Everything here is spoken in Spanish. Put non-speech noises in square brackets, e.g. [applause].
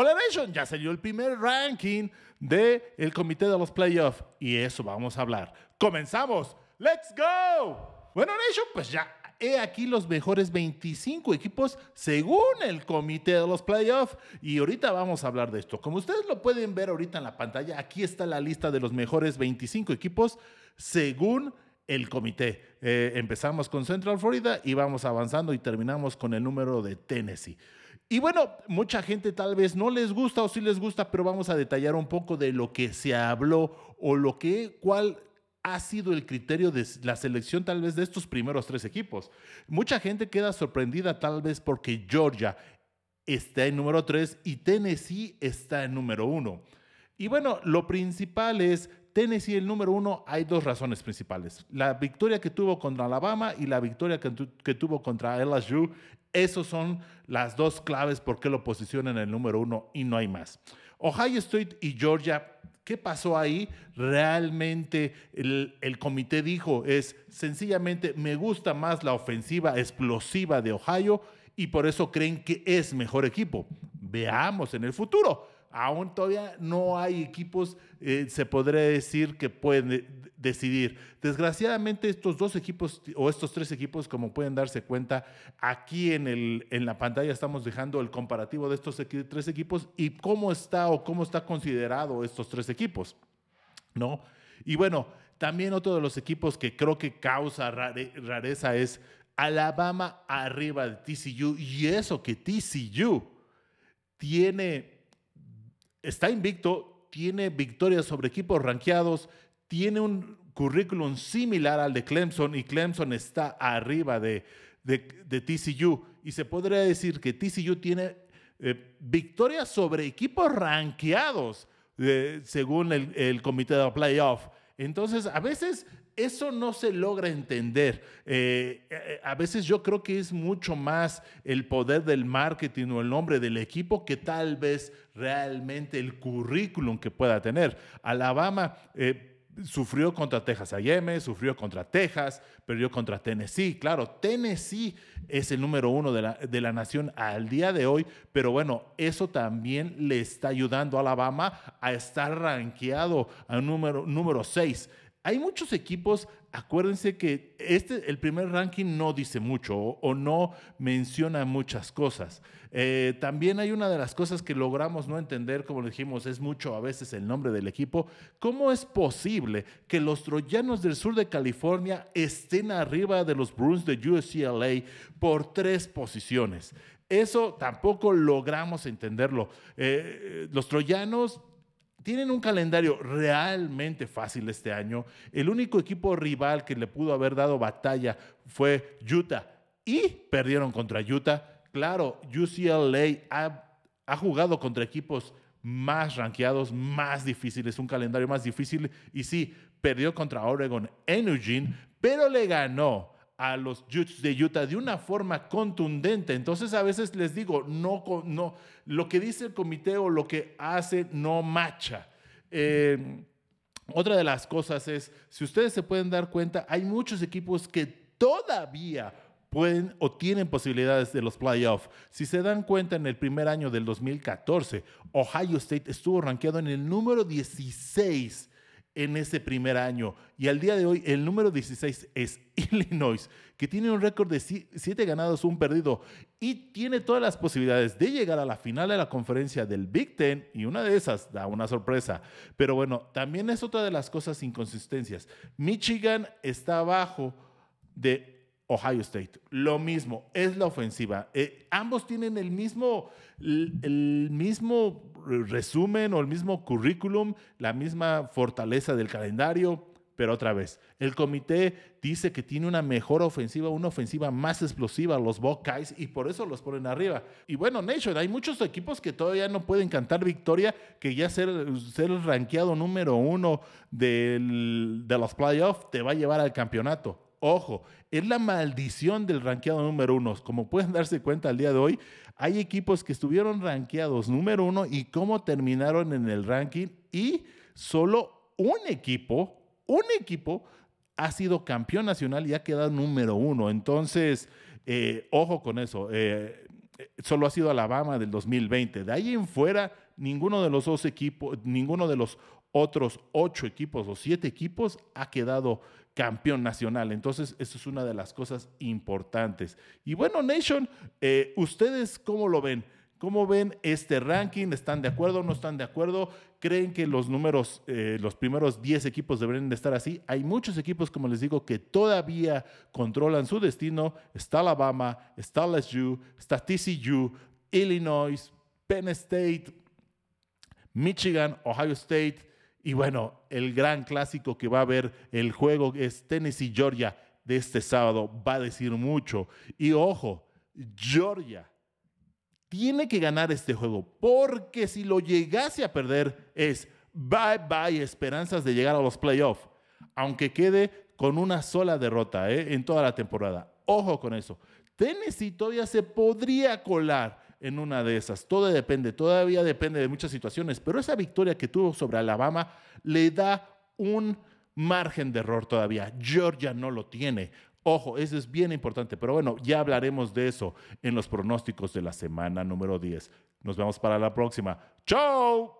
Hola Nation, ya salió el primer ranking del el comité de los playoffs y eso vamos a hablar. ¡Comenzamos! ¡Let's go! Bueno Nation, pues ya he aquí los mejores 25 equipos según el comité de los playoffs y ahorita vamos a hablar de esto. Como ustedes lo pueden ver ahorita en la pantalla, aquí está la lista de los mejores 25 equipos según el comité. Eh, empezamos con Central Florida y vamos avanzando y terminamos con el número de Tennessee. Y bueno, mucha gente tal vez no les gusta o sí les gusta, pero vamos a detallar un poco de lo que se habló o lo que, cuál ha sido el criterio de la selección tal vez de estos primeros tres equipos. Mucha gente queda sorprendida tal vez porque Georgia está en número tres y Tennessee está en número uno. Y bueno, lo principal es Tennessee el número uno, hay dos razones principales. La victoria que tuvo contra Alabama y la victoria que, que tuvo contra LSU. Esos son las dos claves por qué lo posicionan en el número uno y no hay más. Ohio State y Georgia, ¿qué pasó ahí? Realmente el, el comité dijo es sencillamente me gusta más la ofensiva explosiva de Ohio y por eso creen que es mejor equipo. Veamos en el futuro aún todavía no hay equipos, eh, se podría decir, que pueden decidir. Desgraciadamente, estos dos equipos o estos tres equipos, como pueden darse cuenta, aquí en, el, en la pantalla estamos dejando el comparativo de estos tres equipos y cómo está o cómo está considerado estos tres equipos. ¿No? Y bueno, también otro de los equipos que creo que causa rareza es Alabama arriba de TCU. Y eso que TCU tiene está invicto, tiene victorias sobre equipos rankeados, tiene un currículum similar al de Clemson y Clemson está arriba de, de, TCU. Y se podría decir que TCU tiene eh, victorias sobre equipos rankeados eh, según el, el comité de playoff. Entonces, a veces eso no se logra entender. Eh, eh, a veces yo creo que es mucho más el poder del marketing o el nombre del equipo que tal vez realmente el currículum que pueda tener. Alabama... Eh, sufrió contra Texas A&M, sufrió contra Texas, perdió contra Tennessee. Claro, Tennessee es el número uno de la, de la, nación al día de hoy, pero bueno, eso también le está ayudando a Alabama a estar rankeado al número, número seis hay muchos equipos, acuérdense que este, el primer ranking no dice mucho o, no menciona muchas cosas. Eh, también hay una de las cosas que logramos no entender, como dijimos, es mucho a veces el nombre del equipo. ¿Cómo es posible que los troyanos del sur de California estén arriba de los Bruins de UCLA por tres posiciones? Eso tampoco logramos entenderlo. Eh, los troyanos tienen un calendario realmente fácil este año. El único equipo rival que le pudo haber dado batalla fue Utah y perdieron contra Utah. Claro, UCLA ha, jugado contra equipos más rankeados, más difíciles, un calendario más difícil y sí, perdió contra Oregon en Eugene, pero le ganó a los Jutes de Utah de una forma contundente. Entonces a veces les digo, no, no, lo que dice el comité o lo que hace no macha. Eh, otra de las cosas es, si ustedes se pueden dar cuenta, hay muchos equipos que todavía pueden o tienen posibilidades de los playoffs. Si se dan cuenta, en el primer año del 2014, Ohio State estuvo rankeado en el número 16 en ese primer año. Y al día de hoy, el número 16 es [laughs] Illinois, que tiene un récord de 7 ganados, un perdido, y tiene todas las posibilidades de llegar a la final de la conferencia del Big Ten, y una de esas da una sorpresa. Pero bueno, también es otra de las cosas inconsistencias. Michigan está abajo de Ohio State. Lo mismo, es la ofensiva. Eh, ambos tienen el mismo, el, mismo resumen o el mismo currículum, la misma fortaleza del calendario, pero otra vez, el comité dice que tiene una mejor ofensiva, una ofensiva más explosiva, los Buckeyes, y por eso los ponen arriba. Y bueno, Nation, hay muchos equipos que todavía no pueden cantar victoria, que ya ser, ser rankeado número uno de los playoffs te va a llevar al campeonato. Ojo, es la maldición del ranqueado número uno. Como pueden darse cuenta al día de hoy, hay equipos que estuvieron ranqueados número uno y cómo terminaron en el ranking y solo un equipo, un equipo ha sido campeón nacional y ha quedado número uno. Entonces, eh, ojo con eso. Eh, eh, solo ha sido Alabama del 2020. De ahí en fuera, ninguno de los dos equipos, ninguno de los otros ocho equipos o siete equipos ha quedado campeón nacional. Entonces, eso es una de las cosas importantes. Y bueno, Nation, eh, ¿ustedes cómo lo ven? ¿Cómo ven este ranking? ¿Están de acuerdo o no están de acuerdo? ¿Creen que los números, eh, los primeros 10 equipos deberían de estar así? Hay muchos equipos, como les digo, que todavía controlan su destino. Está Alabama, está LSU, está TCU, Illinois, Penn State, Michigan, Ohio State. Y bueno, el gran clásico que va a haber el juego es Tennessee-Georgia de este sábado. Va a decir mucho. Y ojo, Georgia tiene que ganar este juego, porque si lo llegase a perder es bye bye esperanzas de llegar a los playoffs, aunque quede con una sola derrota ¿eh? en toda la temporada. Ojo con eso. Tennessee todavía se podría colar en una de esas. Todo depende, todavía depende de muchas situaciones, pero esa victoria que tuvo sobre Alabama le da un margen de error todavía. Georgia no lo tiene. Ojo, eso es bien importante, pero bueno, ya hablaremos de eso en los pronósticos de la semana número 10. Nos vemos para la próxima. ¡Chao!